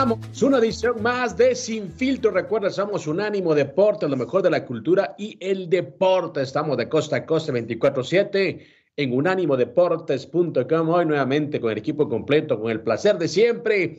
Una edición más de Sin Filtro. Recuerda, somos Unánimo Deporte, lo mejor de la cultura y el deporte. Estamos de costa a costa 24-7 en unánimodeportes.com. Hoy nuevamente con el equipo completo, con el placer de siempre.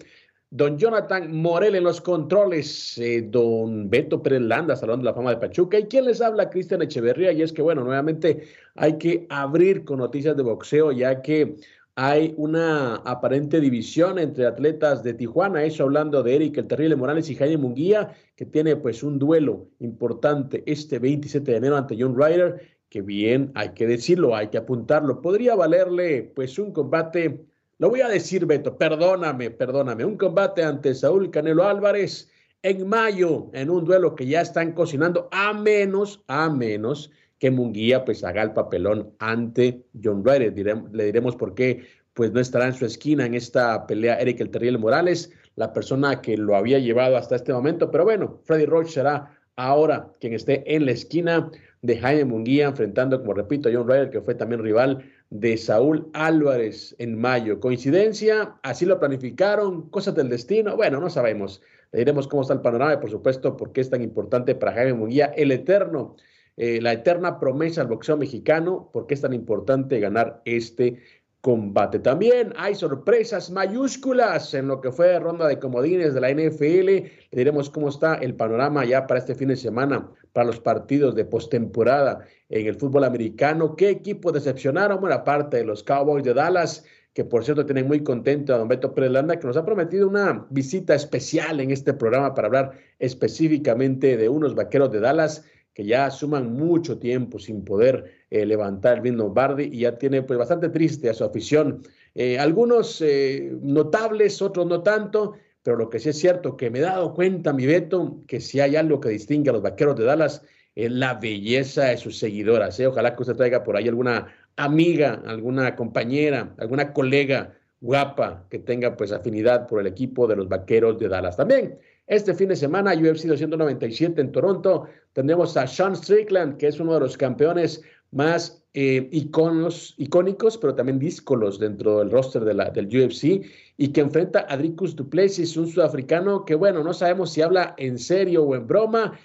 Don Jonathan Morel en los controles, eh, don Beto Pérez Landa, Salón la Fama de Pachuca. ¿Y quién les habla? Cristian Echeverría. Y es que, bueno, nuevamente hay que abrir con noticias de boxeo, ya que hay una aparente división entre atletas de Tijuana, eso hablando de Eric el Terrible Morales y Jaime Munguía, que tiene pues un duelo importante este 27 de enero ante John Ryder, que bien, hay que decirlo, hay que apuntarlo, podría valerle pues un combate, lo voy a decir Beto, perdóname, perdóname, un combate ante Saúl Canelo Álvarez en mayo, en un duelo que ya están cocinando, a menos, a menos que Munguía pues haga el papelón ante John Ryder. le diremos por qué pues no estará en su esquina en esta pelea Eric El Terrible Morales, la persona que lo había llevado hasta este momento. Pero bueno, Freddy Roach será ahora quien esté en la esquina de Jaime Munguía, enfrentando, como repito, a John Ryder, que fue también rival de Saúl Álvarez en mayo. ¿Coincidencia? ¿Así lo planificaron? ¿Cosas del destino? Bueno, no sabemos. Le diremos cómo está el panorama y, por supuesto, por qué es tan importante para Jaime Munguía, el eterno eh, la eterna promesa del boxeo mexicano, por qué es tan importante ganar este combate. También hay sorpresas mayúsculas en lo que fue ronda de comodines de la NFL. Le diremos cómo está el panorama ya para este fin de semana, para los partidos de postemporada en el fútbol americano. ¿Qué equipo decepcionaron? Buena parte de los Cowboys de Dallas, que por cierto tienen muy contento a don Beto Prelanda, que nos ha prometido una visita especial en este programa para hablar específicamente de unos vaqueros de Dallas que ya suman mucho tiempo sin poder eh, levantar el mismo Bardi y ya tiene pues bastante triste a su afición. Eh, algunos eh, notables, otros no tanto, pero lo que sí es cierto que me he dado cuenta, mi Beto, que si hay algo que distingue a los vaqueros de Dallas es la belleza de sus seguidoras. Ojalá que usted traiga por ahí alguna amiga, alguna compañera, alguna colega guapa que tenga pues afinidad por el equipo de los vaqueros de Dallas. También este fin de semana, UFC 297 en Toronto, tendremos a Sean Strickland, que es uno de los campeones más eh, icónicos, pero también díscolos dentro del roster de la, del UFC, y que enfrenta a Dricus Duplessis, un sudafricano que, bueno, no sabemos si habla en serio o en broma.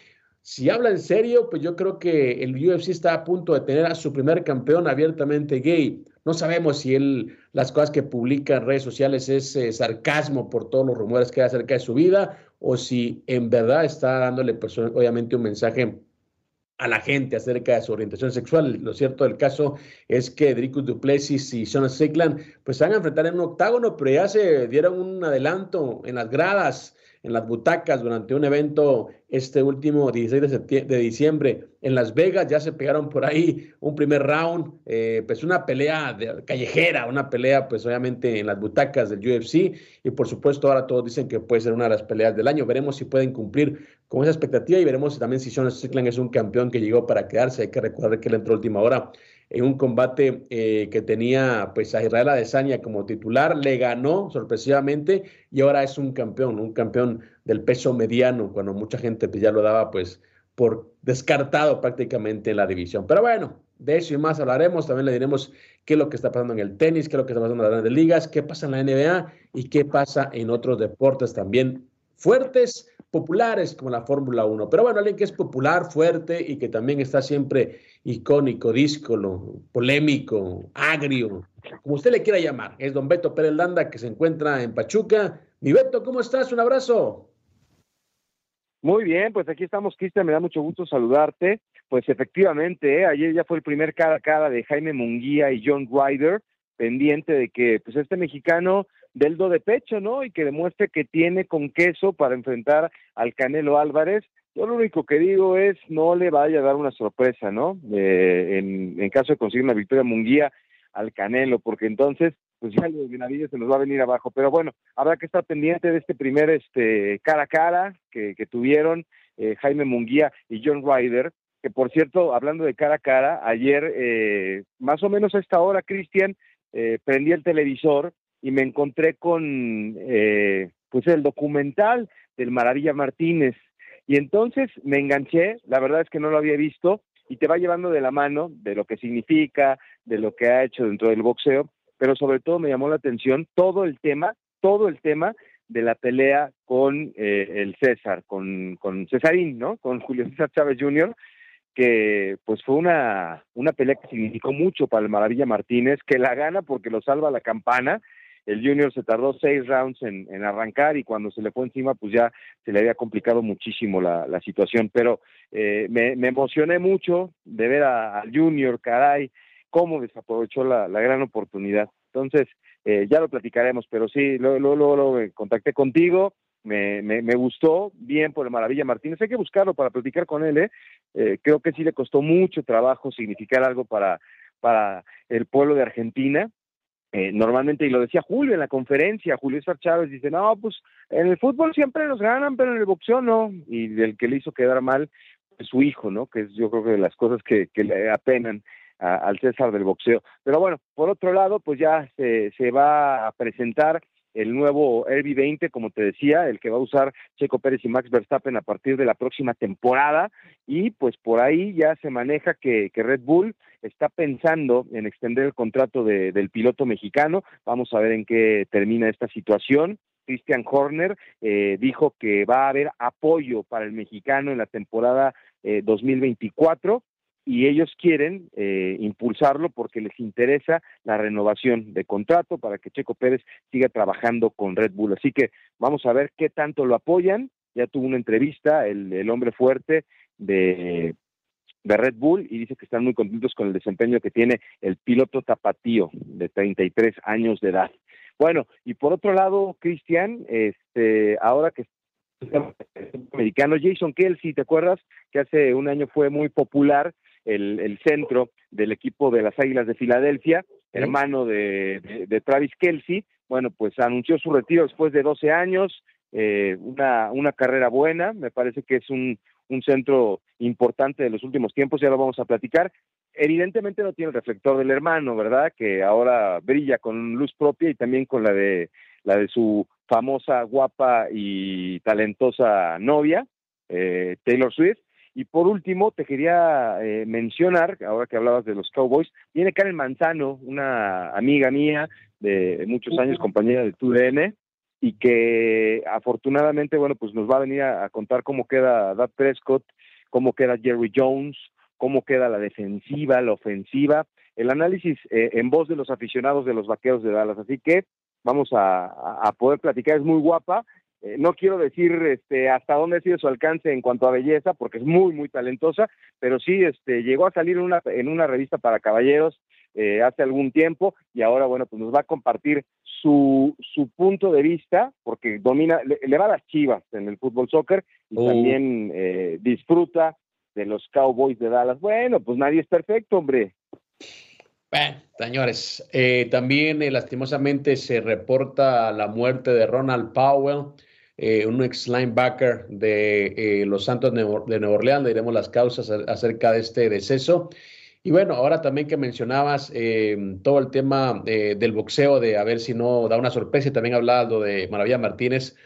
Si habla en serio, pues yo creo que el UFC está a punto de tener a su primer campeón abiertamente gay. No sabemos si él, las cosas que publica en redes sociales es eh, sarcasmo por todos los rumores que hay acerca de su vida o si en verdad está dándole, obviamente, un mensaje a la gente acerca de su orientación sexual. Lo cierto del caso es que Dricus Duplessis y Sean Strickland pues se van a enfrentar en un octágono, pero ya se dieron un adelanto en las gradas en las butacas durante un evento este último 16 de, diciembre en Las Vegas. Ya se pegaron por ahí un primer round, eh, pues una pelea de, callejera, una pelea pues obviamente en las butacas del UFC y por supuesto ahora todos dicen que puede ser una de las peleas del año. Veremos si pueden cumplir con esa expectativa y veremos también si Sean Strickland es un campeón que llegó para quedarse. Hay que recordar que él entró última hora en un combate eh, que tenía pues a Israel Adesanya como titular, le ganó sorpresivamente y ahora es un campeón, un campeón del peso mediano, cuando mucha gente pues, ya lo daba pues por descartado prácticamente en la división. Pero bueno, de eso y más hablaremos, también le diremos qué es lo que está pasando en el tenis, qué es lo que está pasando en las grandes ligas, qué pasa en la NBA y qué pasa en otros deportes también fuertes, populares como la Fórmula 1. Pero bueno, alguien que es popular, fuerte y que también está siempre icónico, díscolo, polémico, agrio, como usted le quiera llamar. Es don Beto Pérez Landa que se encuentra en Pachuca. Mi Beto, ¿cómo estás? Un abrazo. Muy bien, pues aquí estamos, Cristian, me da mucho gusto saludarte. Pues efectivamente, ¿eh? ayer ya fue el primer cara a cara de Jaime Munguía y John Ryder, pendiente de que pues este mexicano del do de pecho, ¿no? Y que demuestre que tiene con queso para enfrentar al Canelo Álvarez. Yo lo único que digo es no le vaya a dar una sorpresa, ¿no? Eh, en, caso de conseguir una victoria Munguía al Canelo, porque entonces pues ya los Benavides se nos va a venir abajo. Pero bueno, habrá que estar pendiente de este primer este cara a cara que, tuvieron eh, Jaime Munguía y John Ryder, que por cierto, hablando de cara a cara, ayer, eh, más o menos a esta hora, Cristian, eh, prendí el televisor y me encontré con pues el documental del Maravilla Martínez. Y entonces me enganché, la verdad es que no lo había visto, y te va llevando de la mano de lo que significa, de lo que ha hecho dentro del boxeo, pero sobre todo me llamó la atención todo el tema, todo el tema de la pelea con eh, el César, con, con Cesarín, ¿no? Con Julio César Chávez Jr., que pues fue una, una pelea que significó mucho para el Maravilla Martínez, que la gana porque lo salva la campana. El Junior se tardó seis rounds en, arrancar y cuando se le fue encima, pues ya se le había complicado muchísimo la, la situación. Pero eh, me, me emocioné mucho de ver al Junior, caray, cómo desaprovechó la, gran oportunidad. Entonces, eh, ya lo platicaremos, pero sí, luego lo, contacté contigo, me, me, gustó, bien por el Maravilla Martínez, hay que buscarlo para platicar con él, ¿eh? ¿eh? creo que sí le costó mucho trabajo significar algo para, para el pueblo de Argentina, eh, normalmente, y lo decía Julio en la conferencia, Julio César Chávez dice, no, pues en el fútbol siempre nos ganan, pero en el boxeo no, y el que le hizo quedar mal es su hijo, ¿no? Que es yo creo que de las cosas que, que le apenan al César del boxeo. Pero bueno, por otro lado, pues ya se, se va a presentar el nuevo Herbie 20, como te decía, el que va a usar Checo Pérez y Max Verstappen a partir de la próxima temporada. Y pues por ahí ya se maneja que, que Red Bull está pensando en extender el contrato de, del piloto mexicano. Vamos a ver en qué termina esta situación. Christian Horner eh, dijo que va a haber apoyo para el mexicano en la temporada eh, 2024 y ellos quieren eh, impulsarlo porque les interesa la renovación de contrato para que Checo Pérez siga trabajando con Red Bull. Así que vamos a ver qué tanto lo apoyan. Ya tuvo una entrevista el, hombre fuerte de, de Red Bull y dice que están muy contentos con el desempeño que tiene el piloto tapatío de 33 años de edad. Bueno, y por otro lado, Cristian, este, ahora que americano Jason Kelsey, ¿te acuerdas? Que hace un año fue muy popular el, centro del equipo de las Águilas de Filadelfia, hermano de, de, Travis Kelsey. Bueno, pues anunció su retiro después de 12 años, eh, una, una carrera buena, me parece que es un, un centro importante de los últimos tiempos, ya lo vamos a platicar. Evidentemente no tiene el reflector del hermano, ¿verdad? Que ahora brilla con luz propia y también con la de la de su famosa, guapa y talentosa novia, eh, Taylor Swift. Y por último, te quería eh, mencionar, ahora que hablabas de los Cowboys, viene Karen Manzano, una amiga mía de muchos años, compañera de TUDN, y que afortunadamente, bueno, pues nos va a venir a, contar cómo queda Dad Prescott, cómo queda Jerry Jones, cómo queda la defensiva, la ofensiva, el análisis eh, en voz de los aficionados de los vaqueros de Dallas. Así que vamos a poder platicar, es muy guapa eh, no quiero decir este, hasta dónde ha sido su alcance en cuanto a belleza, porque es muy, muy talentosa, pero sí este, llegó a salir en una, en una revista para caballeros eh, hace algún tiempo y ahora, bueno, pues nos va a compartir su, su punto de vista, porque domina, le, va a las chivas en el fútbol soccer y oh. también eh, disfruta de los Cowboys de Dallas. Bueno, pues nadie es perfecto, hombre. Bueno, señores, también lastimosamente se reporta la muerte de Ronald Powell. Eh, un ex linebacker de eh, los Santos de Nueva Orleans. Le diremos las causas acerca de este deceso. Y bueno, ahora también que mencionabas eh, todo el tema del boxeo, de a ver si no da una sorpresa, y también hablabas de Maravilla Martínez.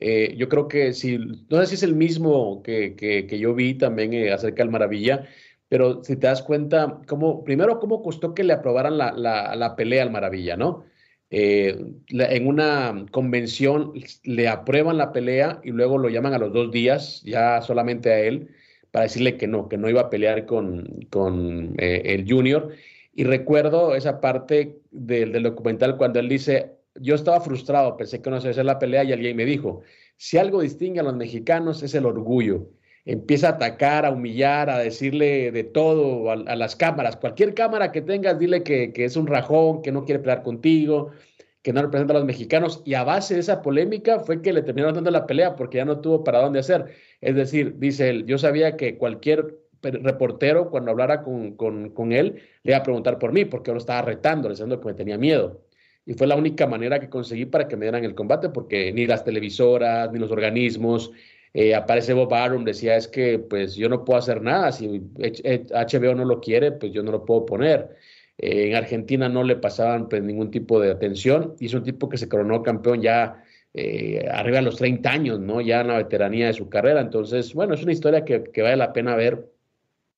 yo creo que si, no sé si es el mismo que, que, yo vi también acerca del Maravilla, pero si te das cuenta, cómo, primero, cómo costó que le aprobaran la, la pelea al Maravilla, ¿no? Eh, en una convención le aprueban la pelea y luego lo llaman a los dos días, ya solamente a él, para decirle que no, que no iba a pelear con, con eh, el junior. Y recuerdo esa parte del, del, documental cuando él dice, yo estaba frustrado, pensé que no se iba a hacer la pelea y alguien me dijo, si algo distingue a los mexicanos es el orgullo. Empieza a atacar, a humillar, a decirle de todo a, las cámaras. Cualquier cámara que tengas, dile que, que, es un rajón, que no quiere pelear contigo, que no representa a los mexicanos. Y a base de esa polémica fue que le terminaron dando la pelea porque ya no tuvo para dónde hacer. Es decir, dice él, yo sabía que cualquier reportero, cuando hablara con, con, con él, le iba a preguntar por mí, porque yo lo estaba retando, diciendo que me tenía miedo y fue la única manera que conseguí para que me dieran el combate, porque ni las televisoras, ni los organismos, eh, aparece Bob Arum, decía, es que pues yo no puedo hacer nada, si HBO no lo quiere, pues yo no lo puedo poner. Eh, en Argentina no le pasaban pues ningún tipo de atención, y es un tipo que se coronó campeón ya eh, arriba de los 30 años, ¿no? Ya en la veteranía de su carrera, entonces, bueno, es una historia que, que vale la pena ver,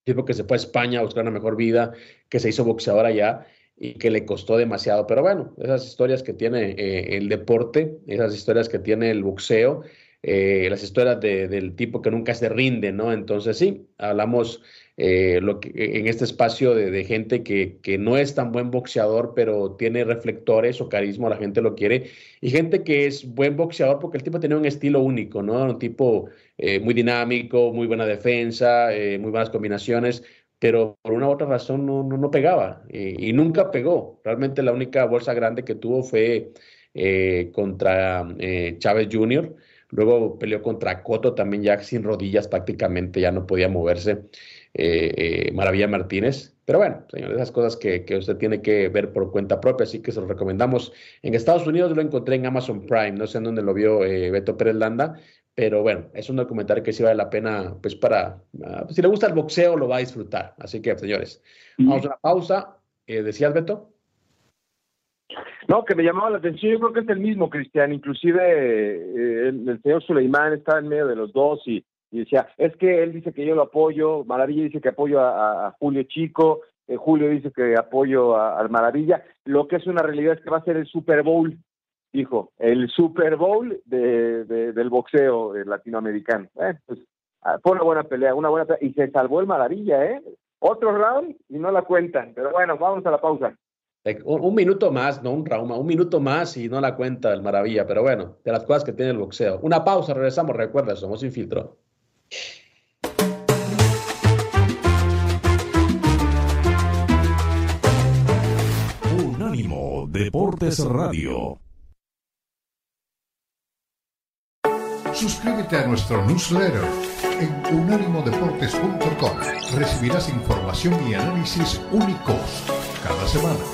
tipo que se fue a España a buscar una mejor vida, que se hizo boxeador allá, y que le costó demasiado. Pero bueno, esas historias que tiene eh, el deporte, esas historias que tiene el boxeo, eh, las historias del tipo que nunca se rinde, ¿no? Entonces sí, hablamos eh, lo que, en este espacio de, gente que, no es tan buen boxeador, pero tiene reflectores o carisma, la gente lo quiere, y gente que es buen boxeador porque el tipo tenía un estilo único, ¿no? Un tipo muy dinámico, muy buena defensa, muy buenas combinaciones, pero por una u otra razón no, no, pegaba y, nunca pegó. Realmente la única bolsa grande que tuvo fue eh, contra eh, Chávez Jr., luego peleó contra Coto también ya sin rodillas prácticamente, ya no podía moverse. Eh, Maravilla Martínez. Pero bueno, señores, esas cosas que, que, usted tiene que ver por cuenta propia, así que se lo recomendamos. En Estados Unidos lo encontré en Amazon Prime, no sé en dónde lo vio Beto Pérez Landa, pero bueno, es un documental que sí vale la pena, pues para, uh, si le gusta el boxeo, lo va a disfrutar. Así que, señores, vamos a una pausa. Eh, ¿Decías, Beto? No, que me llamaba la atención, yo creo que es el mismo, Cristian, inclusive eh, el, señor Suleimán está en medio de los dos y, decía, es que él dice que yo lo apoyo, Maravilla dice que apoyo a, Julio Chico, eh, Julio dice que apoyo a, Maravilla, lo que es una realidad es que va a ser el Super Bowl dijo, el Super Bowl de, del boxeo eh, latinoamericano. Eh, pues, ah, fue una buena pelea, una buena pelea, y se salvó el Maravilla, ¿eh? Otro round y no la cuentan, pero bueno, vamos a la pausa. Un, minuto más, no un round, un minuto más y no la cuenta el Maravilla, pero bueno, de las cosas que tiene el boxeo. Una pausa, regresamos, recuerda, somos sin filtro. Unánimo Deportes Radio. Suscríbete a nuestro newsletter en unánimodeportes.com. Recibirás información y análisis únicos cada semana.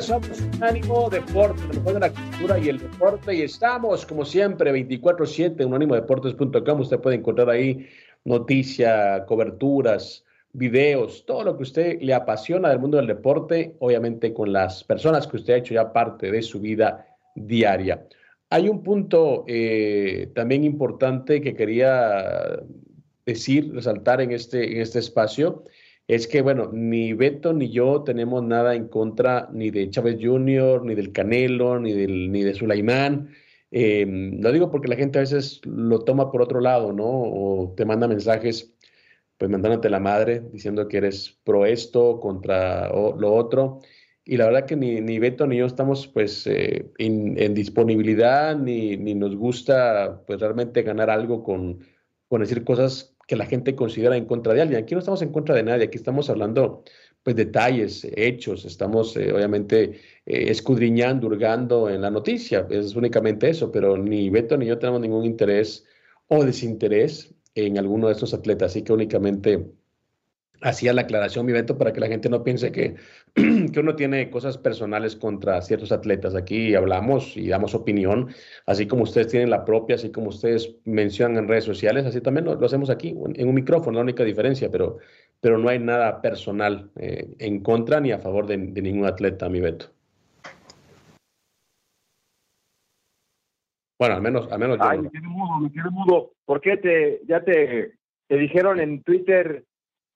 Somos un ánimo deporte, de la cultura y el deporte. Y estamos, como siempre, 24-7 en unánimodeportes.com. Usted puede encontrar ahí noticias, coberturas, videos, todo lo que usted le apasiona del mundo del deporte, obviamente con las personas que usted ha hecho ya parte de su vida diaria. Hay un punto eh, también importante que quería decir, resaltar en este, en este espacio es que, bueno, ni Beto ni yo tenemos nada en contra ni de Chávez Jr., ni del Canelo, ni, del, ni de Sulaimán. Eh, lo digo porque la gente a veces lo toma por otro lado, ¿no? O te manda mensajes, pues mandándote la madre, diciendo que eres pro esto, contra lo otro. Y la verdad que ni, ni Beto ni yo estamos pues eh, en disponibilidad, ni, ni, nos gusta pues realmente ganar algo con, con decir cosas que la gente considera en contra de alguien. Aquí no estamos en contra de nadie, aquí estamos hablando pues detalles, hechos, estamos eh, obviamente eh, escudriñando, hurgando en la noticia, es únicamente eso, pero ni Beto ni yo tenemos ningún interés o desinterés en alguno de estos atletas, así que únicamente hacía la aclaración, mi Beto, para que la gente no piense que, que uno tiene cosas personales contra ciertos atletas. Aquí hablamos y damos opinión, así como ustedes tienen la propia, así como ustedes mencionan en redes sociales, así también lo, hacemos aquí, en un micrófono, la única diferencia, pero, pero no hay nada personal eh, en contra ni a favor de, ningún atleta, mi Beto. Bueno, al menos, al menos Ay, me quedé mudo, me quedé mudo. ¿Por qué te, ya te, te dijeron en Twitter,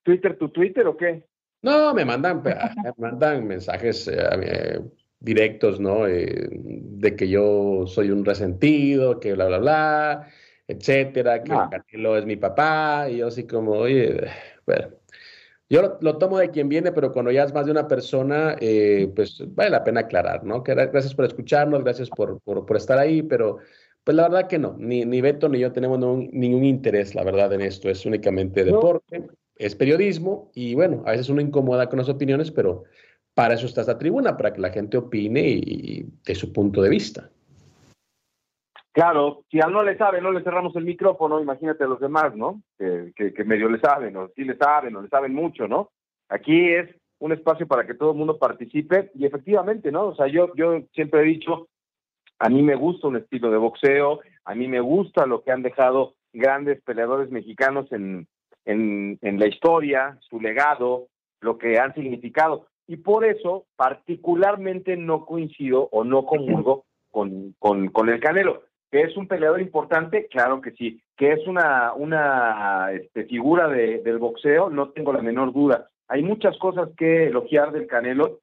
Twitter tu Twitter o qué? No, me mandan, me mandan mensajes eh, directos, ¿no? Eh, de que yo soy un resentido, que bla, bla, bla, etcétera, que ah. Canelo es mi papá, y yo así como, oye, bueno, yo lo, tomo de quien viene, pero cuando ya es más de una persona, eh, pues vale la pena aclarar, ¿no? Que gracias por escucharnos, gracias por, por, estar ahí, pero pues la verdad que no, ni, ni Beto ni yo tenemos ningún interés, la verdad, en esto, es únicamente deporte, es periodismo, y bueno, a veces uno incomoda con las opiniones, pero para eso está esta tribuna, para que la gente opine y, de su punto de vista. Claro, si a no le sabe, no le cerramos el micrófono, imagínate a los demás, ¿no? Que, que, medio le saben, o sí le saben, o le saben mucho, ¿no? Aquí es un espacio para que todo el mundo participe y efectivamente, ¿no? O sea, yo, yo siempre he dicho, a mí me gusta un estilo de boxeo, a mí me gusta lo que han dejado grandes peleadores mexicanos en, en, en la historia, su legado, lo que han significado y por eso particularmente no coincido o no comulgo con, con, con el Canelo. ¿Que es un peleador importante? Claro que sí. ¿Que es una, una este, figura de, del boxeo? No tengo la menor duda. Hay muchas cosas que elogiar del Canelo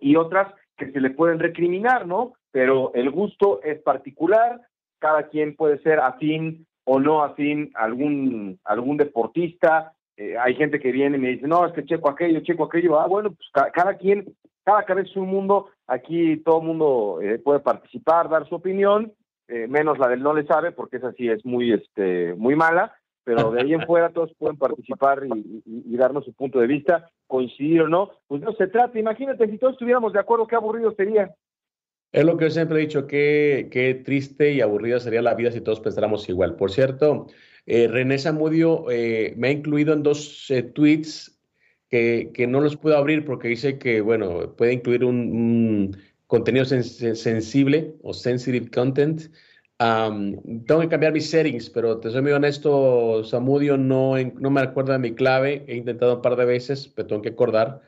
y otras que se le pueden recriminar, ¿no? Pero el gusto es particular, cada quien puede ser afín o no afín a algún, algún deportista, eh, hay gente que viene y me dice, no, es que checo aquello, checo aquello. Ah, bueno, pues cada, quien, cada cabeza es un mundo. Aquí todo el mundo eh, puede participar, dar su opinión, eh, menos la del no le sabe, porque esa sí es muy, este, muy mala. Pero de ahí en fuera todos pueden participar y, darnos su punto de vista, coincidir o no. Pues no se trata, imagínate si todos estuviéramos de acuerdo, qué aburrido sería. Es lo que yo siempre he dicho, qué, qué triste y aburrida sería la vida si todos pensáramos igual. Por cierto, eh, René Zamudio eh, me ha incluido en dos eh, tweets que, que, no los puedo abrir porque dice que, bueno, puede incluir un, contenido sensible o sensitive content. tengo que cambiar mis settings, pero te soy muy honesto, Zamudio, no, no me acuerdo de mi clave. He intentado un par de veces, pero tengo que acordar.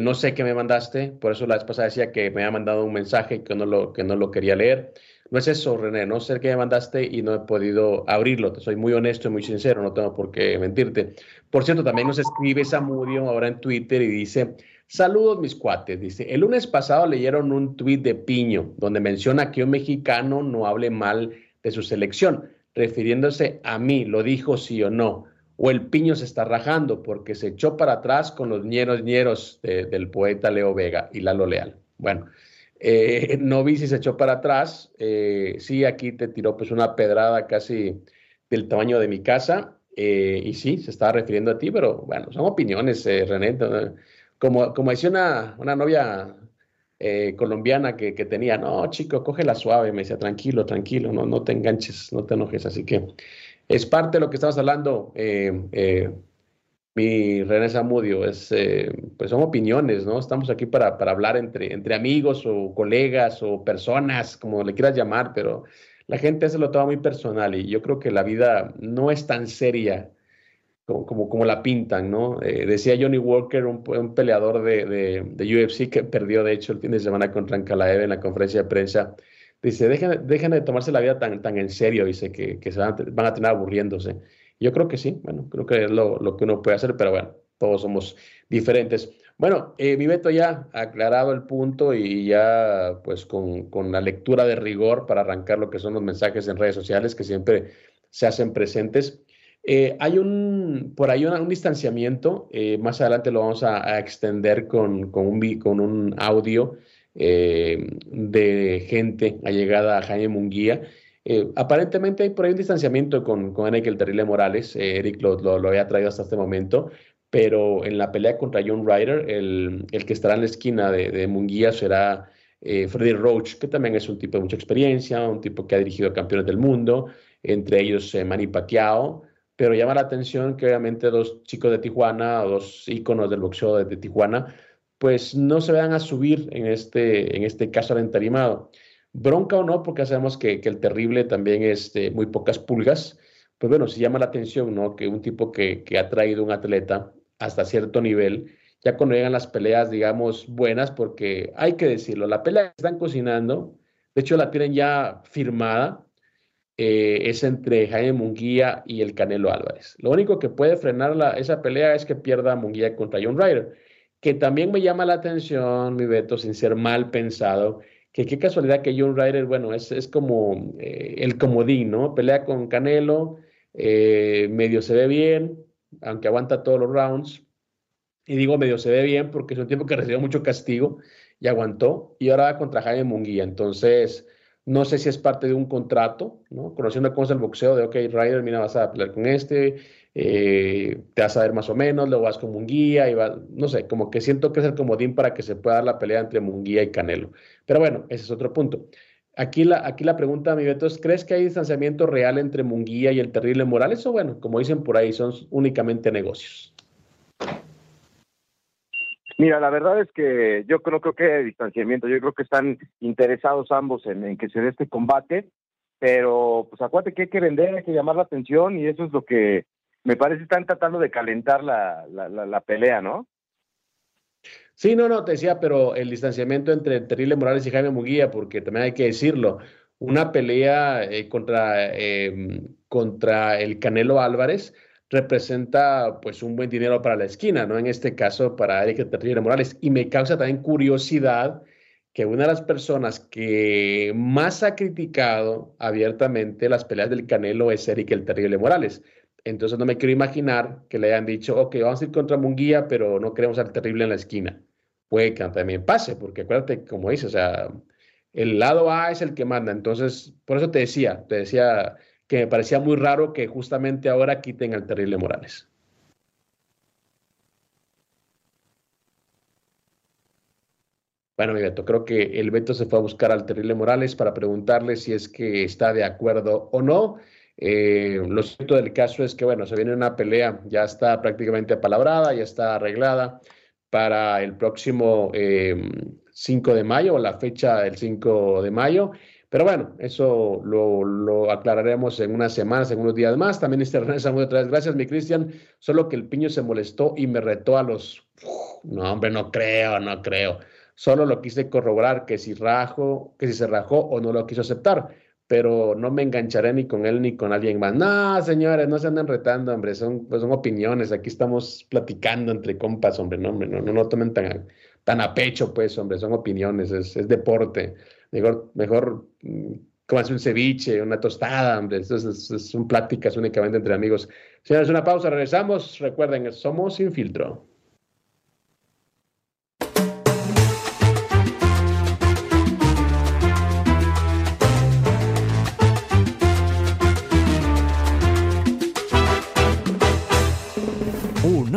No sé qué me mandaste, por eso la vez pasada decía que me había mandado un mensaje que no lo, que no lo quería leer. No es eso, René, no sé qué me mandaste y no he podido abrirlo. Te soy muy honesto y muy sincero, no tengo por qué mentirte. Por cierto, también nos escribe Samudio ahora en Twitter y dice, saludos mis cuates. Dice, el lunes pasado leyeron un tuit de Piño donde menciona que un mexicano no hable mal de su selección, refiriéndose a mí, lo dijo sí o no. O el Piño se está rajando porque se echó para atrás con los ñeros ñeros del poeta Leo Vega y Lalo Leal. Bueno, eh, Novi se echó para atrás. Eh, sí, aquí te tiró pues una pedrada casi del tamaño de mi casa. Eh, y sí, se estaba refiriendo a ti, pero bueno, son opiniones, eh, René. Como, como decía una, una novia colombiana que, que, tenía, no, chico, cógela suave. Me decía, tranquilo, tranquilo, no, no te enganches, no te enojes. Así que es parte de lo que estabas hablando mi René Zamudio, es, eh, pues son opiniones, ¿no? Estamos aquí para, para hablar entre, entre amigos o colegas o personas, como le quieras llamar, pero la gente se lo toma muy personal y yo creo que la vida no es tan seria como, como, la pintan, ¿no? Eh, decía Johnny Walker, un, un peleador de, de, UFC que perdió, de hecho, el fin de semana contra Ankalaev en la conferencia de prensa, dice, dejen, de tomarse la vida tan, tan en serio, dice, que, que se van, van a tener aburriéndose. Yo creo que sí, bueno, creo que es lo, lo que uno puede hacer, pero bueno, todos somos diferentes. Bueno, eh, mi ya ha aclarado el punto y ya pues con, con, la lectura de rigor para arrancar lo que son los mensajes en redes sociales que siempre se hacen presentes. Eh, hay un, por ahí un, distanciamiento, eh, más adelante lo vamos a, extender con, con, un, con un audio de gente allegada a Jaime Munguía eh, aparentemente hay por ahí un distanciamiento con, con el Terrible Morales. Eh, Eric lo, lo, había traído hasta este momento, pero en la pelea contra John Ryder, el, el que estará en la esquina de, Munguía será eh, Freddy Roach, que también es un tipo de mucha experiencia, un tipo que ha dirigido campeones del mundo, entre ellos Manny Pacquiao. Pero llama la atención que obviamente dos chicos de Tijuana, dos íconos del boxeo de Tijuana, pues no se vean a subir en este, en este caso al entarimado. Bronca o no, porque sabemos que, el terrible también es de muy pocas pulgas, pues bueno, se llama la atención, ¿no? Que un tipo que, ha traído un atleta hasta cierto nivel. Ya cuando llegan las peleas, digamos, buenas, porque hay que decirlo, la pelea que están cocinando, de hecho la tienen ya firmada, eh, es entre Jaime Munguía y el Canelo Álvarez. Lo único que puede frenar la, esa pelea es que pierda Munguía contra John Ryder, que también me llama la atención, mi Beto, sin ser mal pensado, que qué casualidad que John Ryder, bueno, es, es como eh, el comodín, ¿no? Pelea con Canelo, eh, medio se ve bien, aunque aguanta todos los rounds. Y digo medio se ve bien porque es un tiempo que recibió mucho castigo y aguantó. Y ahora va contra Jaime Munguía. Entonces, no sé si es parte de un contrato, ¿no? Conociendo cómo es el boxeo, de, ok, Ryder, mira, vas a pelear con este, eh, te vas a ver más o menos, luego vas con Munguía y va, no sé, como que siento que es el comodín para que se pueda dar la pelea entre Munguía y Canelo. Pero bueno, ese es otro punto. Aquí la, aquí la pregunta, mi Beto, es, ¿crees que hay distanciamiento real entre Munguía y el terrible Morales? O bueno, como dicen por ahí, son únicamente negocios. Mira, la verdad es que yo creo, creo que hay distanciamiento, yo creo que están interesados ambos en, que se dé este combate, pero pues acuérdate que hay que vender, hay que llamar la atención y eso es lo que me parece están tratando de calentar la, la, la, pelea, ¿no? Sí, no, no, te decía, pero el distanciamiento entre Terrible Morales y Jaime Muguía, porque también hay que decirlo, una pelea eh, contra, eh, contra el Canelo Álvarez representa pues un buen dinero para la esquina, ¿no? En este caso para Eric Terrible Morales. Y me causa también curiosidad que una de las personas que más ha criticado abiertamente las peleas del Canelo es Eric el Terrible Morales. Entonces no me quiero imaginar que le hayan dicho, ok, vamos a ir contra Munguía, pero no queremos al Terrible en la esquina. Puede que también pase, porque acuérdate, como dices, o sea, el lado A es el que manda. Entonces, por eso te decía, te decía que me parecía muy raro que justamente ahora quiten al terrible Morales. Bueno, mi Beto, creo que el Beto se fue a buscar al terrible Morales para preguntarle si es que está de acuerdo o no. Eh, lo cierto del caso es que, bueno, se viene una pelea, ya está prácticamente apalabrada, ya está arreglada para el próximo 5 eh, de mayo, o la fecha del 5 de mayo. Pero bueno, eso lo, aclararemos en unas semanas, en unos días más. También este René Samuel otra vez. Gracias, mi Cristian. Solo que el piño se molestó y me retó a los. no, hombre, no creo, no creo. Solo lo quise corroborar que si rajo, que si se rajó o no lo quiso aceptar. Pero no me engancharé ni con él ni con alguien más. No, señores, no se andan retando, hombre. Son, pues son opiniones. Aquí estamos platicando entre compas, hombre. No, hombre, no, no, tomen tan, tan a pecho, pues, hombre. Son opiniones, es, es deporte mejor, mejor mm, un ceviche, una tostada, hombre. son pláticas únicamente entre amigos. Señores, una pausa, regresamos. Recuerden, somos sin filtro.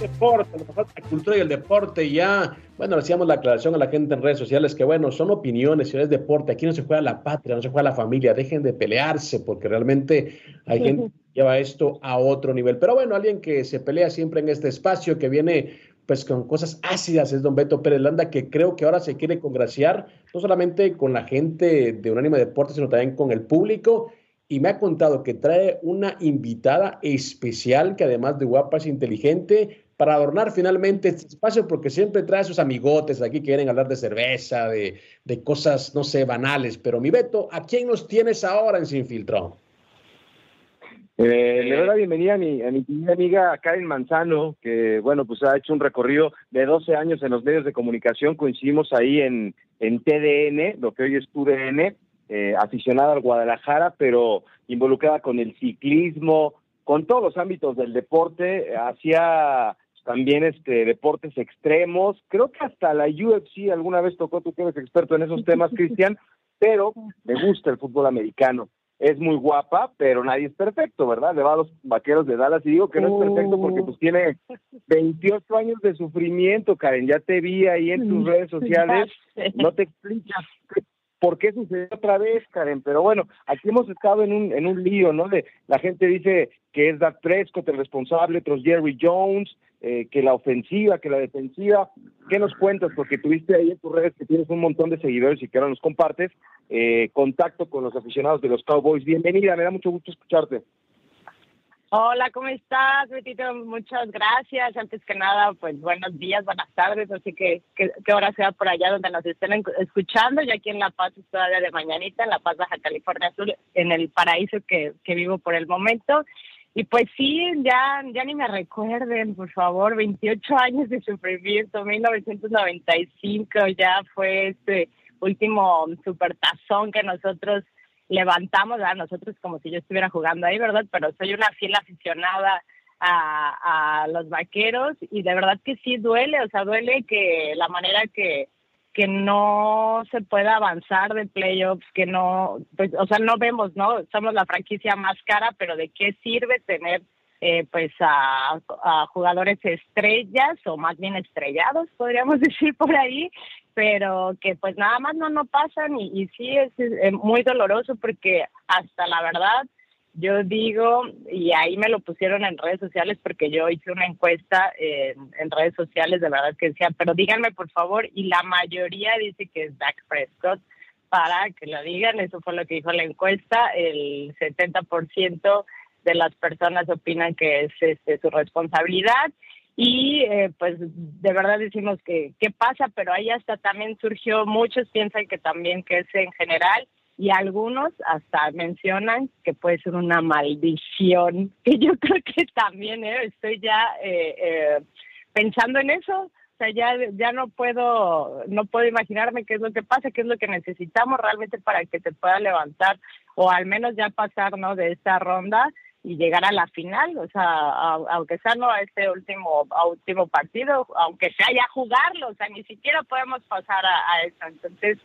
Deporte, la cultura y el deporte. Ya, bueno, hacíamos la aclaración a la gente en redes sociales que, bueno, son opiniones, si es deporte, aquí no se juega la patria, no se juega la familia, dejen de pelearse, porque realmente hay gente que lleva esto a otro nivel. Pero bueno, alguien que se pelea siempre en este espacio, que viene pues con cosas ácidas, es don Beto Pérez Landa, que creo que ahora se quiere congraciar, no solamente con la gente de Unánimo Deporte, sino también con el público y me ha contado que trae una invitada especial que además de guapa es inteligente para adornar finalmente este espacio porque siempre trae sus amigotes aquí que quieren hablar de cerveza, de, cosas, no sé, banales. Pero mi Beto, ¿a quién nos tienes ahora en Sin Filtro? Eh, le doy la bienvenida a mi, a mi amiga Karen Manzano, que bueno, pues ha hecho un recorrido de 12 años en los medios de comunicación. Coincidimos ahí en, en TDN, lo que hoy es TUDN, eh, aficionada al Guadalajara, pero involucrada con el ciclismo, con todos los ámbitos del deporte, hacía también este deportes extremos, creo que hasta la UFC alguna vez tocó, tú que eres experto en esos temas, Cristian, pero me gusta el fútbol americano. es muy guapa, pero nadie es perfecto, ¿verdad? Le va a los vaqueros de Dallas y digo que no es perfecto porque pues tiene 28 años de sufrimiento, Karen. Ya te vi ahí en tus redes sociales. No te explicas por qué sucedió otra vez, Karen. Pero bueno, aquí hemos estado en un, en un lío, ¿no? De, la gente dice que es Dak Prescott el responsable, otros Jerry Jones, eh, que la ofensiva, que la defensiva. ¿Qué nos cuentas? Porque tuviste ahí en tus redes que tienes un montón de seguidores y que ahora nos compartes eh, contacto con los aficionados de los Cowboys. Bienvenida, me da mucho gusto escucharte. Hola, ¿cómo estás, Betito? Muchas gracias. Antes que nada, pues buenos días, buenas tardes. Así que que, hora sea por allá donde nos estén escuchando. Yo aquí en La Paz todavía de mañanita, en La Paz, Baja California Sur, en el paraíso que, que vivo por el momento. Y pues sí, ya, ya ni me recuerden, por favor, 28 años de sufrimiento, 1995 ya fue este último supertazón que nosotros levantamos, a nosotros como si yo estuviera jugando ahí, ¿verdad? Pero soy una fiel aficionada a, a los vaqueros y de verdad que sí duele, o sea, duele que la manera que que no se pueda avanzar de playoffs, que no, pues, o sea, no vemos, ¿no? Somos la franquicia más cara, pero ¿de qué sirve tener, eh, pues, a, jugadores estrellas o más bien estrellados, podríamos decir por ahí, pero que pues nada más no, no pasan y, y sí es, es muy doloroso porque hasta la verdad yo digo, y ahí me lo pusieron en redes sociales porque yo hice una encuesta en, redes sociales, de verdad que decía, pero díganme por favor, y la mayoría dice que es Dak Prescott, para que lo digan, eso fue lo que dijo la encuesta, el 70% de las personas opinan que es este, su responsabilidad y eh, pues de verdad decimos que qué pasa, pero ahí hasta también surgió, muchos piensan que también que es en general y algunos hasta mencionan que puede ser una maldición, que yo creo que también ¿eh? estoy ya eh, eh, pensando en eso, o sea, ya, ya no puedo, no puedo imaginarme qué es lo que pasa, qué es lo que necesitamos realmente para que se pueda levantar o al menos ya pasar, ¿no? De esta ronda y llegar a la final, o sea, aunque sea no a este último, a último partido, aunque sea ya jugarlo, o sea, ni siquiera podemos pasar a, a eso. Entonces,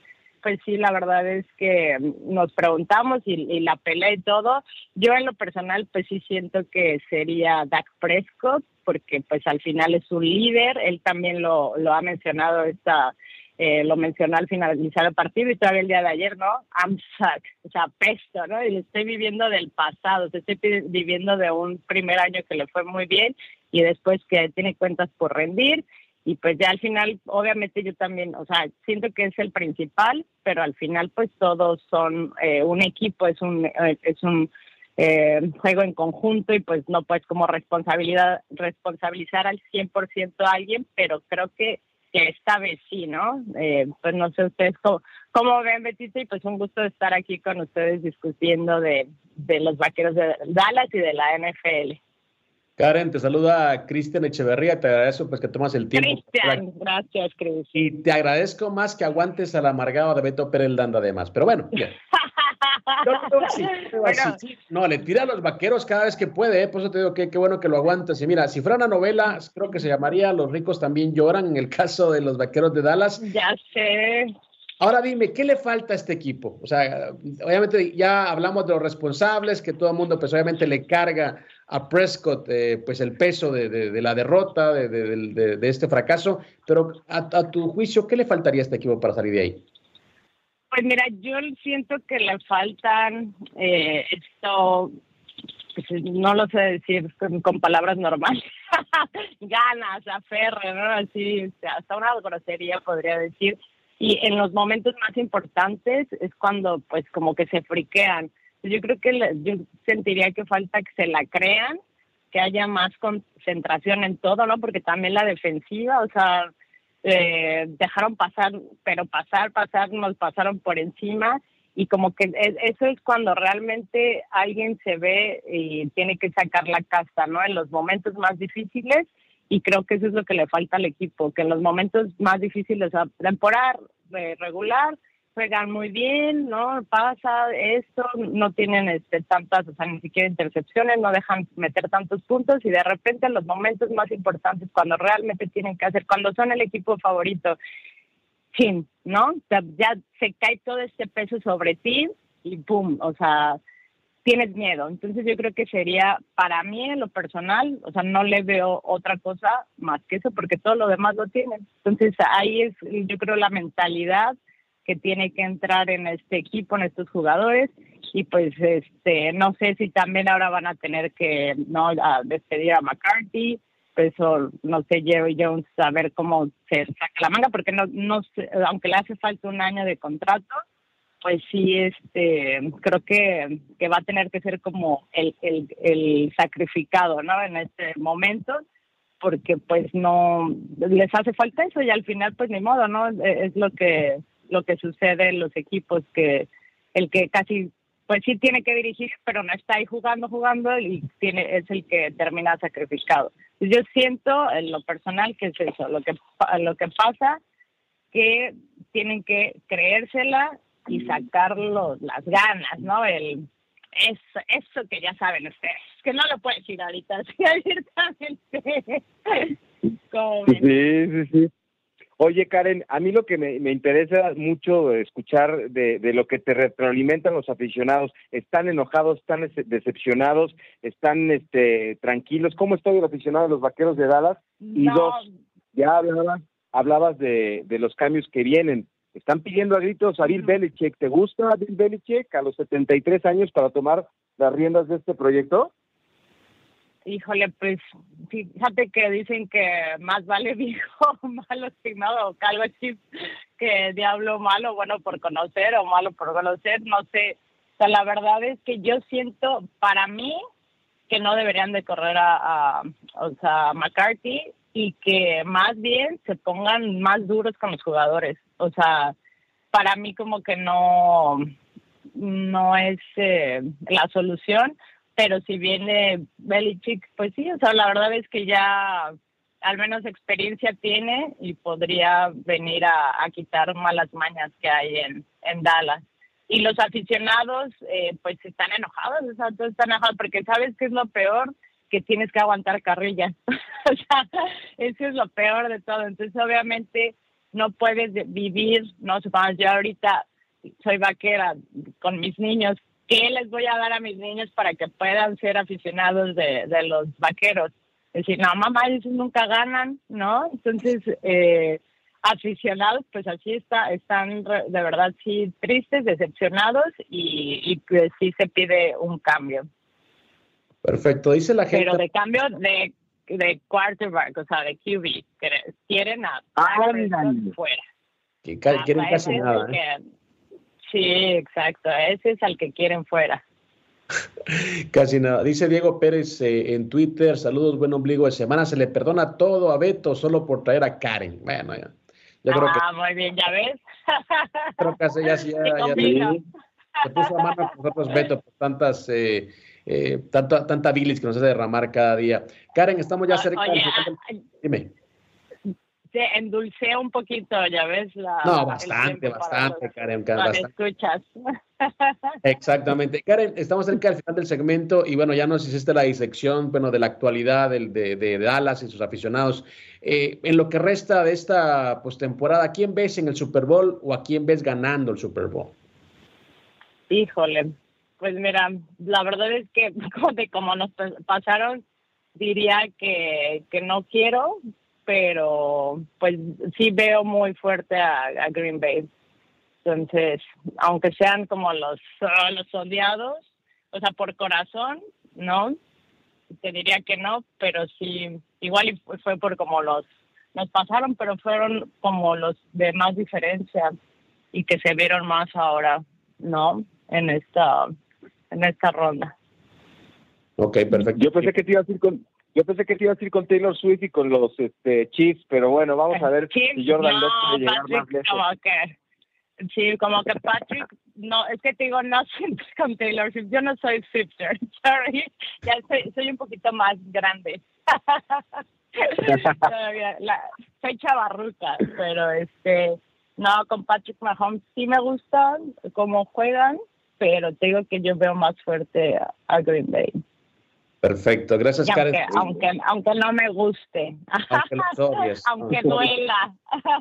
pues sí, la verdad es que nos preguntamos y, la pelea y todo. Yo en lo personal, pues sí siento que sería Dak Prescott, porque pues al final es un líder. Él también lo, lo ha mencionado esta, eh, lo mencionó al finalizar el partido y todavía el día de ayer, ¿no? I'm suck, o sea, pesto, ¿no? Y estoy viviendo del pasado, estoy viviendo de un primer año que le fue muy bien y después que tiene cuentas por rendir y pues ya al final, obviamente yo también, o sea, siento que es el principal, pero al final pues todos son eh, un equipo, es un, eh, es un eh, juego en conjunto y pues no puedes como responsabilidad, responsabilizar al 100% a alguien, pero creo que, que esta vez sí, ¿no? pues no sé ustedes cómo, cómo ven, Betito, y pues un gusto estar aquí con ustedes discutiendo de, de los vaqueros de Dallas y de la NFL. Karen, te saluda Cristian Echeverría, te agradezco pues que tomas el tiempo. Cristian, gracias, Cristian. Y te agradezco más que aguantes al amargado de Beto Pérez Dando además, pero bueno, No, le tira a los vaqueros cada vez que puede, ¿eh? por eso te digo que qué bueno que lo aguantas. Y mira, si fuera una novela, creo que se llamaría Los ricos también lloran en el caso de los vaqueros de Dallas. Ya sé. Ahora dime, ¿qué le falta a este equipo? O sea, obviamente ya hablamos de los responsables, que todo el mundo pues obviamente le carga a Prescott eh, pues el peso de, la derrota, de, este fracaso, pero a, tu juicio, ¿qué le faltaría a este equipo para salir de ahí? Pues mira, yo siento que le faltan eh, esto, pues, no lo sé decir con, palabras normales, ganas, aferre, ¿no? Así, hasta una grosería podría decir. Y en los momentos más importantes es cuando pues como que se friquean yo creo que yo sentiría que falta que se la crean, que haya más concentración en todo, ¿no? Porque también la defensiva, o sea, eh, dejaron pasar, pero pasar, pasar, nos pasaron por encima y como que eso es cuando realmente alguien se ve y tiene que sacar la casta, ¿no? En los momentos más difíciles y creo que eso es lo que le falta al equipo, que en los momentos más difíciles, de eh, regular, juegan muy bien, ¿no? Pasa esto, no tienen este, tantas, o sea, ni siquiera intercepciones, no dejan meter tantos puntos y de repente en los momentos más importantes, cuando realmente tienen que hacer, cuando son el equipo favorito, fin, ¿no? ya se cae todo este peso sobre ti y ¡pum! O sea, tienes miedo. Entonces yo creo que sería para mí en lo personal, o sea, no le veo otra cosa más que eso porque todo lo demás lo tienen. Entonces ahí es yo creo la mentalidad que tiene que entrar en este equipo, en estos jugadores y pues este no sé si también ahora van a tener que no despedir a McCarthy pues o no sé Jerry Jones a ver cómo se saca la manga porque no no aunque le hace falta un año de contrato pues sí, este, creo que, que va a tener que ser como el, el, sacrificado, ¿no? En este momento, porque pues no, les hace falta eso y al final pues ni modo, ¿no? Es lo que, lo que sucede en los equipos, que el que casi, pues sí tiene que dirigir, pero no está ahí jugando, jugando y tiene, es el que termina sacrificado. Yo siento en lo personal que es eso, lo que, lo que pasa que tienen que creérsela y sacar las ganas, ¿no? El, eso, eso que ya saben ustedes, que no lo puedo decir ahorita así abiertamente. sí, sí, sí. Oye, Karen, a mí lo que me, me interesa mucho escuchar de, de, lo que te retroalimentan los aficionados. ¿Están enojados, están decepcionados, están este, tranquilos? ¿Cómo está el aficionado de los vaqueros de Dallas? Y dos, ya hablabas, hablabas de, de los cambios que vienen. Están pidiendo a gritos a Bill Belichick. ¿Te gusta Bill Belichick a los 73 años para tomar las riendas de este proyecto? Híjole, pues fíjate que dicen que más vale viejo malo estimado o calvo chip que diablo malo, bueno por conocer o malo por conocer, no sé. O sea, la verdad es que yo siento, para mí, que no deberían de correr a, a, o sea, McCarthy y que más bien se pongan más duros con los jugadores. O sea, para mí como que no, no es eh, la solución, pero si viene Belichick, pues sí, o sea, la verdad es que ya al menos experiencia tiene y podría venir a, quitar malas mañas que hay en, en Dallas. Y los aficionados, eh, pues están enojados, o sea, todos están enojados porque sabes qué es lo peor, que tienes que aguantar carrillas. o sea, eso es lo peor de todo. Entonces, obviamente, no puedes vivir, no supongamos, yo ahorita soy vaquera con mis niños, ¿qué les voy a dar a mis niños para que puedan ser aficionados de, los vaqueros? Es decir, no, mamá, ellos nunca ganan, ¿no? Entonces, eh, aficionados, pues así está, están de verdad sí tristes, decepcionados y, y pues sí se pide un cambio. Perfecto, dice la gente. Pero de cambio de, de quarterback, o sea, de QB, quieren a ah, fuera. Que quieren casi nada. ¿eh? sí, exacto, ese es al que quieren fuera. Casi nada. Dice Diego Pérez eh, en Twitter, saludos, buen ombligo de semana. Se le perdona todo a Beto solo por traer a Karen. Bueno, ya. Yo creo ah, muy bien, ya ves. Creo que hace ya, ya, ya, se puso a mano nosotros, Beto, por tantas eh, eh, tanta, tanta bilis que nos hace derramar cada día. Karen, estamos ya cerca. Oye, Dime. Se endulcé un poquito, ya ves. La, no, bastante, bastante, Karen. Karen escuchas. Exactamente. Karen, estamos cerca del final del segmento y bueno, ya nos hiciste la disección bueno, de la actualidad de, de, de Dallas y sus aficionados. Eh, en lo que resta de esta postemporada, ¿a quién ves en el Super Bowl o a quién ves ganando el Super Bowl? Híjole, pues mira, la verdad es que como nos pasaron, diría que, que no quiero, pero pues sí veo muy fuerte a, Green Bay. Entonces, aunque sean como los, los odiados, o sea, por corazón, ¿no? Te diría que no, pero sí, igual fue por como los nos pasaron, pero fueron como los de más diferencia y que se vieron más ahora, ¿no? En esta en esta ronda. Ok, perfecto. Yo pensé que te ibas a ir con, yo pensé que te ibas a ir con Taylor Swift y con los este, Chiefs, pero bueno, vamos a ver si Jordan no, puede llegar más lejos. Como que, sí, como que Patrick, no, es que te digo, no siempre con Taylor Swift, yo no soy Swifter, sorry, ya soy, soy un poquito más grande. la, soy chavarruca, pero este, no, con Patrick Mahomes sí me gustan cómo juegan, pero te digo que yo veo más fuerte a, Green Bay. Perfecto, gracias Karen. Aunque, aunque, no me guste. Aunque, aunque duela.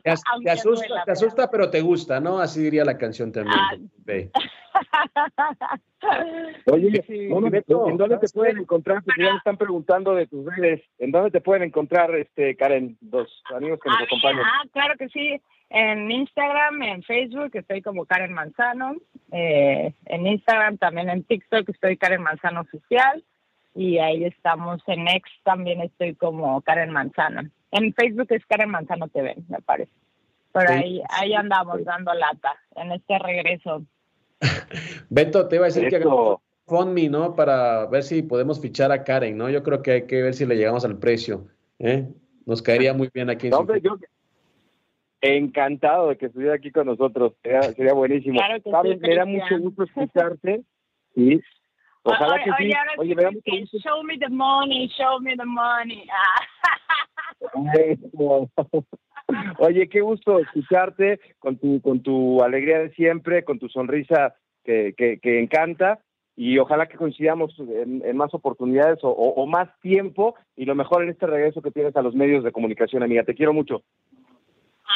Te, asusta, te, asusta, pero te gusta, ¿no? Así diría la canción también. Ah. Oye, ¿en dónde te pueden encontrar? Porque ya me están preguntando de tus redes. ¿En dónde te pueden encontrar, este Karen, dos amigos que nos acompañan? Ah, claro que sí. En Instagram, en Facebook estoy como Karen Manzano. Eh, en Instagram, también en TikTok estoy Karen Manzano Oficial. Y ahí estamos. En X también estoy como Karen Manzano. En Facebook es Karen Manzano TV, me parece. Por ahí, ahí andamos dando lata en este regreso. Beto, te iba a decir que hagamos me, ¿no? Para ver si podemos fichar a Karen, ¿no? Yo creo que hay que ver si le llegamos al precio. ¿eh? Nos caería muy bien aquí. En yo encantado de que estuviera aquí con nosotros. Sería, buenísimo. Me da mucho gusto escucharte. Sí. Ojalá que sí. Oye, me da mucho gusto. Show me the money, show me the money. Oye, qué gusto escucharte con tu, con tu alegría de siempre, con tu sonrisa que, que, encanta y ojalá que coincidamos en, más oportunidades o, más tiempo y lo mejor en este regreso que tienes a los medios de comunicación, amiga. Te quiero mucho.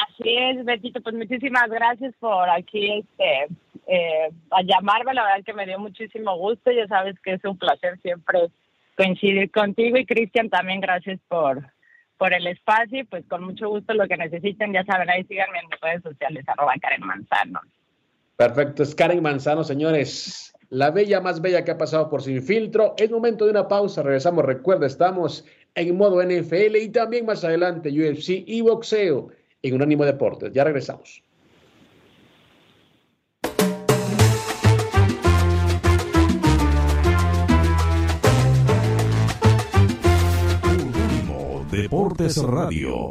Así es, Betito, pues muchísimas gracias por aquí este eh, a llamarme, la verdad que me dio muchísimo gusto, ya sabes que es un placer siempre coincidir contigo y Cristian también gracias por por el espacio pues con mucho gusto lo que necesiten, ya saben, ahí síganme en mis redes sociales, arroba Karen Manzano. Perfecto, es Karen Manzano, señores. La bella más bella que ha pasado por Sin Filtro. Es momento de una pausa, regresamos. Recuerda, estamos en modo NFL y también más adelante UFC y boxeo en Unánimo Deportes. Ya regresamos. Deportes Radio.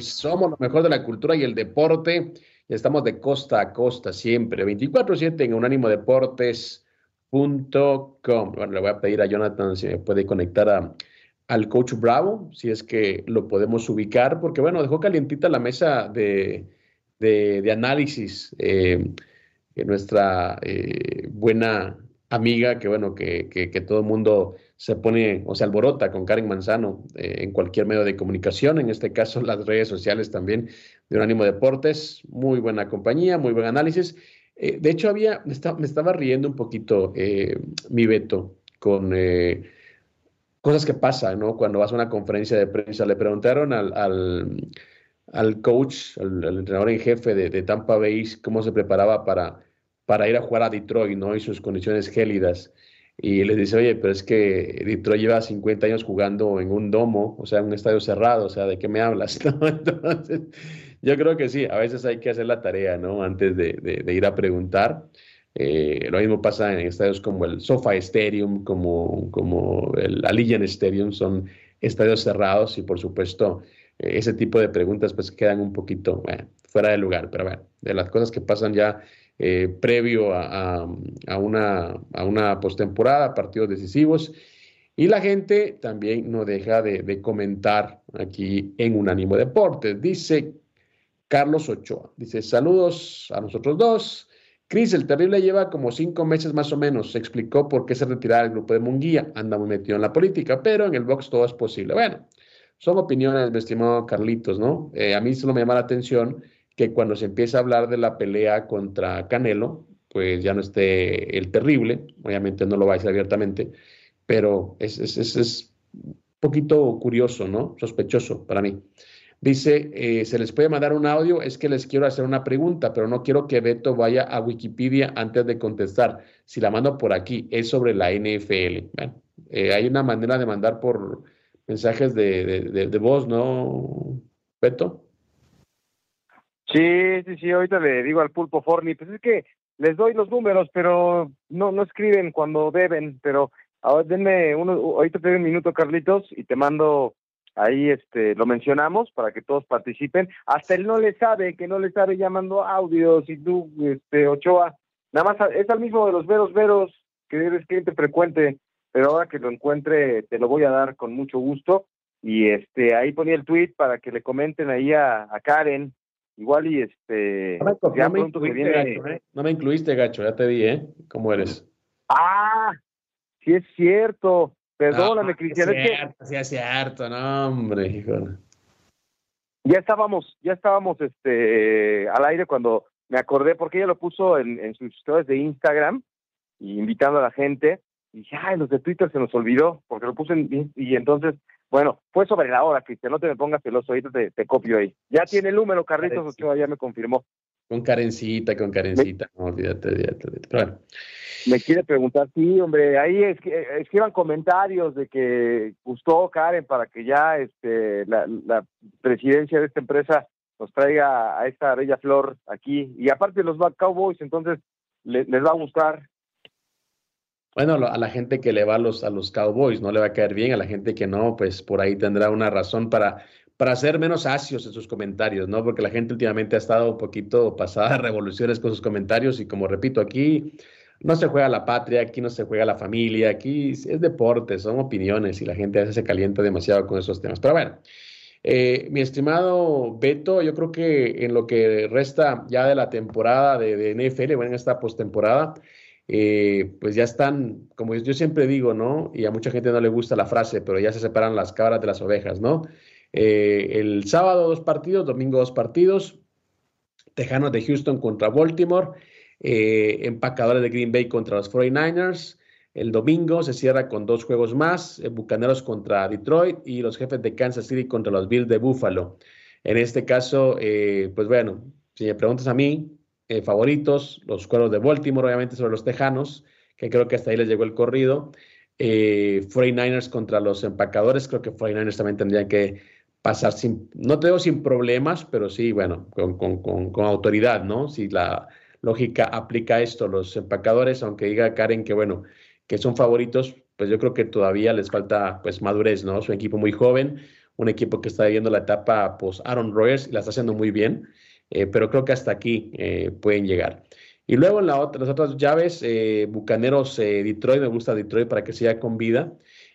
Somos lo mejor de la cultura y el deporte. Estamos de costa a costa siempre, 24/7 en unánimodeportes.com. Bueno, le voy a pedir a Jonathan si me puede conectar al coach Bravo, si es que lo podemos ubicar, porque bueno, dejó calientita la mesa de, de, análisis. Eh, nuestra eh, buena amiga, que bueno, que, que todo el mundo se pone o se alborota con Karen Manzano eh, en cualquier medio de comunicación, en este caso las redes sociales también de Unánimo Deportes, muy buena compañía, muy buen análisis. Eh, de hecho, había, me, estaba riendo un poquito eh, mi Beto con cosas que pasan, ¿no? Cuando vas a una conferencia de prensa, le preguntaron al, al, coach, al, entrenador en jefe de, de, Tampa Bay, cómo se preparaba para, para ir a jugar a Detroit, ¿no? Y sus condiciones gélidas y les dice, oye, pero es que Detroit lleva 50 años jugando en un domo, o sea, en un estadio cerrado, o sea, ¿de qué me hablas? Entonces, yo creo que sí, a veces hay que hacer la tarea, ¿no? Antes de, ir a preguntar. Eh, lo mismo pasa en estadios como el SoFi Stadium, como, como el Allegiant Stadium, son estadios cerrados y por supuesto ese tipo de preguntas pues quedan un poquito fuera de lugar, pero bueno, de las cosas que pasan ya eh, previo a, una, a una postemporada, partidos decisivos. Y la gente también no deja de, comentar aquí en Unánimo Deportes. Dice Carlos Ochoa, dice saludos a nosotros dos. Cris, el terrible lleva como cinco meses más o menos. Se explicó por qué se retiraba del grupo de Munguía. Anda muy metido en la política, pero en el box todo es posible. Bueno, son opiniones, mi estimado Carlitos, ¿no? Eh, a mí solo me llama la atención que cuando se empieza a hablar de la pelea contra Canelo, pues ya no esté el terrible, obviamente no lo va a decir abiertamente, pero es, es, un poquito curioso, ¿no? Sospechoso para mí. Dice, eh, se les puede mandar un audio, es que les quiero hacer una pregunta, pero no quiero que Beto vaya a Wikipedia antes de contestar. Si la mando por aquí, es sobre la NFL. Eh, hay una manera de mandar por mensajes de, de, de voz, ¿no, Beto? Sí, sí, sí, ahorita le digo al pulpo Forni, pues es que les doy los números, pero no, no escriben cuando deben, pero ahora denme uno, ahorita te doy un minuto, Carlitos, y te mando ahí este lo mencionamos para que todos participen. Hasta él no le sabe, que no le sabe llamando audios y tú, este, Ochoa, nada más es al mismo de los veros veros que eres cliente frecuente, pero ahora que lo encuentre te lo voy a dar con mucho gusto. Y este ahí ponía el tweet para que le comenten ahí a, Karen, igual y este no me, ¿eh? no me incluiste, gacho, ya te vi, ¿eh? ¿Cómo eres? Ah, sí es cierto. Perdóname, ah, Cristian. Es cierto, sí es cierto, no, hombre, hijo. Ya estábamos, ya estábamos este al aire cuando me acordé, porque ella lo puso en, en sus historias de Instagram, invitando a la gente, y dije, ay, los de Twitter se nos olvidó, porque lo puse en, y entonces, bueno, fue sobre la hora, Cristian, no te me pongas celoso, ahorita te, te copio ahí. Ya tiene el número, Carritos Ochoa, ya me confirmó. Con Karencita, con Karencita, no, olvídate, olvídate, bueno. Me quiere preguntar, sí, hombre, ahí es que escriban comentarios de que gustó Karen para que ya este la, la presidencia de esta empresa nos traiga a esta bella flor aquí. Y aparte los Cowboys, entonces les, va a gustar. Bueno, a la gente que le va a los, a los Cowboys no le va a caer bien, a la gente que no, pues por ahí tendrá una razón para, para ser menos asios en sus comentarios, ¿no? Porque la gente últimamente ha estado un poquito pasada de revoluciones con sus comentarios y como repito, aquí no se juega la patria, aquí no se juega la familia, aquí es deporte, son opiniones y la gente a veces se calienta demasiado con esos temas. Pero bueno, eh, mi estimado Beto, yo creo que en lo que resta ya de la temporada de, de NFL, bueno, en esta postemporada, eh, pues ya están, como yo siempre digo, ¿no? Y a mucha gente no le gusta la frase, pero ya se separan las cabras de las ovejas, ¿no? Eh, el sábado dos partidos, domingo dos partidos, Tejanos de Houston contra Baltimore, Empacadores de Green Bay contra los 49ers, el domingo se cierra con dos juegos más, eh, Bucaneros contra Detroit y los jefes de Kansas City contra los Bills de Buffalo. En este caso, eh, pues bueno, si me preguntas a mí, eh, favoritos, los cueros de Baltimore, obviamente sobre los Tejanos, que creo que hasta ahí les llegó el corrido. 49ers contra los empacadores, creo que 49ers también tendrían que pasar sin, no te digo sin problemas, pero sí, bueno, con, con, con, con autoridad, ¿no? Si la lógica aplica esto, los empacadores, aunque diga Karen que, bueno, que son favoritos, pues yo creo que todavía les falta pues madurez, ¿no? Es un equipo muy joven, un equipo que está viviendo la etapa pues Aaron Rodgers y la está haciendo muy bien, eh, pero creo que hasta aquí eh, pueden llegar. Y luego las otras llaves, eh, Bucaneros Detroit, me gusta Detroit para que siga con vida.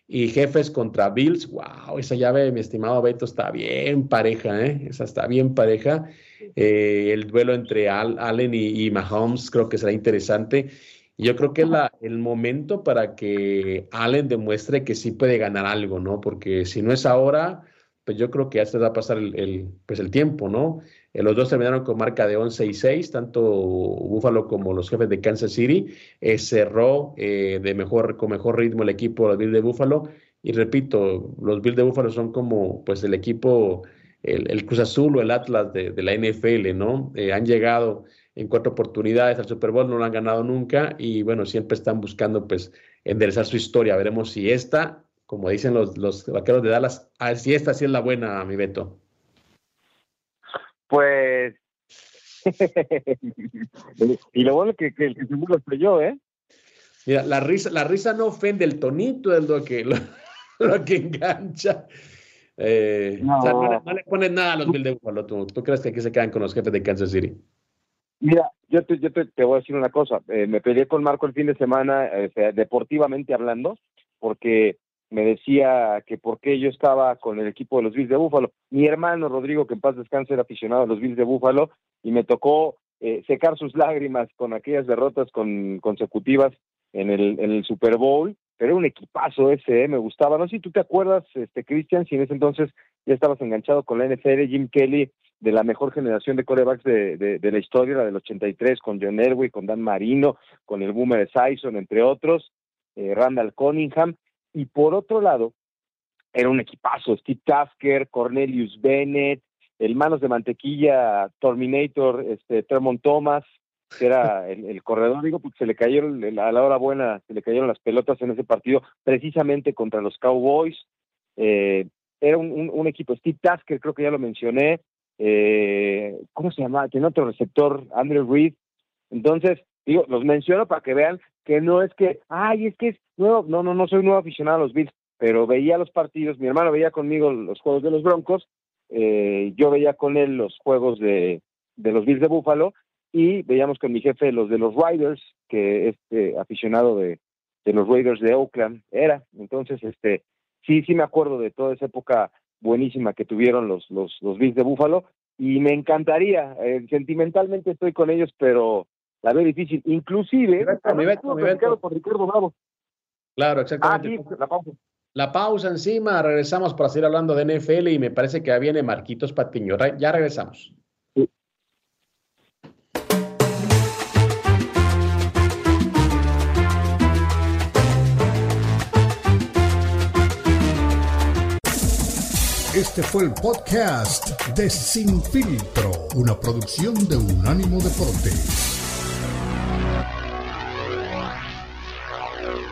Y Jefes contra Bills, wow, esa llave, mi estimado Beto, está bien pareja, ¿eh? Esa está bien pareja. el duelo entre Allen y, Mahomes creo que será interesante yo creo que es el momento para que Allen demuestre que sí puede ganar algo, ¿no? Porque si no es ahora, pues yo creo que ya se va a pasar el, pues el tiempo, ¿no? Eh, los dos terminaron con marca de 11 y 6, tanto Buffalo como los jefes de Kansas City. Eh, cerró eh, de mejor, con mejor ritmo el equipo, los Bills de Buffalo. Y repito, los Bills de Buffalo son como pues el equipo, el, Cruz Azul o el Atlas de, la NFL, ¿no? han llegado en cuatro oportunidades al Super Bowl, no lo han ganado nunca y bueno, siempre están buscando pues enderezar su historia. Veremos si esta, como dicen los, los vaqueros de Dallas, a si esta sí es la buena, mi Beto. Pues... y lo bueno que, que el que lo estrelló, ¿eh? Mira, la risa, la risa no ofende, el tonito es lo que, lo, que engancha. Eh, no. le, pones nada a los Bill de Buffalo. ¿Tú, ¿Tú crees que aquí se quedan con los jefes de Kansas City? Mira, yo te, yo te, voy a decir una cosa. Eh, me peleé con Marco el fin de semana, eh, deportivamente hablando, porque me decía que por qué yo estaba con el equipo de los Bills de Búfalo. Mi hermano Rodrigo, que en paz descanse, era aficionado a los Bills de Búfalo y me tocó eh, secar sus lágrimas con aquellas derrotas con, consecutivas en el, Super Bowl. Pero era un equipazo ese, me gustaba. No sé si tú te acuerdas, este Cristian, si en ese entonces ya estabas enganchado con la NFL, Jim Kelly de la mejor generación de corebacks de, de, la historia, la del 83, con John Elway, con Dan Marino, con el Boomer Sison, entre otros, eh, Randall Cunningham. Y por otro lado, era un equipazo, Steve Tasker, Cornelius Bennett, el manos de mantequilla, Terminator, este, Tremont Thomas, que era el, corredor, digo, porque se le cayeron, a la hora buena, se le cayeron las pelotas en ese partido, precisamente contra los Cowboys. Eh, era un, un, equipo, Steve Tasker, creo que ya lo mencioné, eh, ¿cómo se llama? Tiene otro receptor, Andrew Reed. Entonces, digo, los menciono para que vean que no es que, ay, es que es nuevo, no, no, no soy nuevo aficionado a los Bills, pero veía los partidos, mi hermano veía conmigo los juegos de los Broncos, eh, yo veía con él los juegos de, de los Bills de Buffalo y veíamos con mi jefe los de los Riders, que este aficionado de, de los Raiders de Oakland era. Entonces, este, sí, sí me acuerdo de toda esa época buenísima que tuvieron los, los, los Bills de Buffalo y me encantaría, eh, sentimentalmente estoy con ellos, pero la veo difícil. Inclusive, por Ricardo Bravo. Claro, exactamente. Ah, la pausa. La pausa encima, regresamos para seguir hablando de NFL y me parece que ya viene Marquitos Patiño. Ya regresamos. Este fue el podcast de Sin Filtro, una producción de Unánimo Deportes.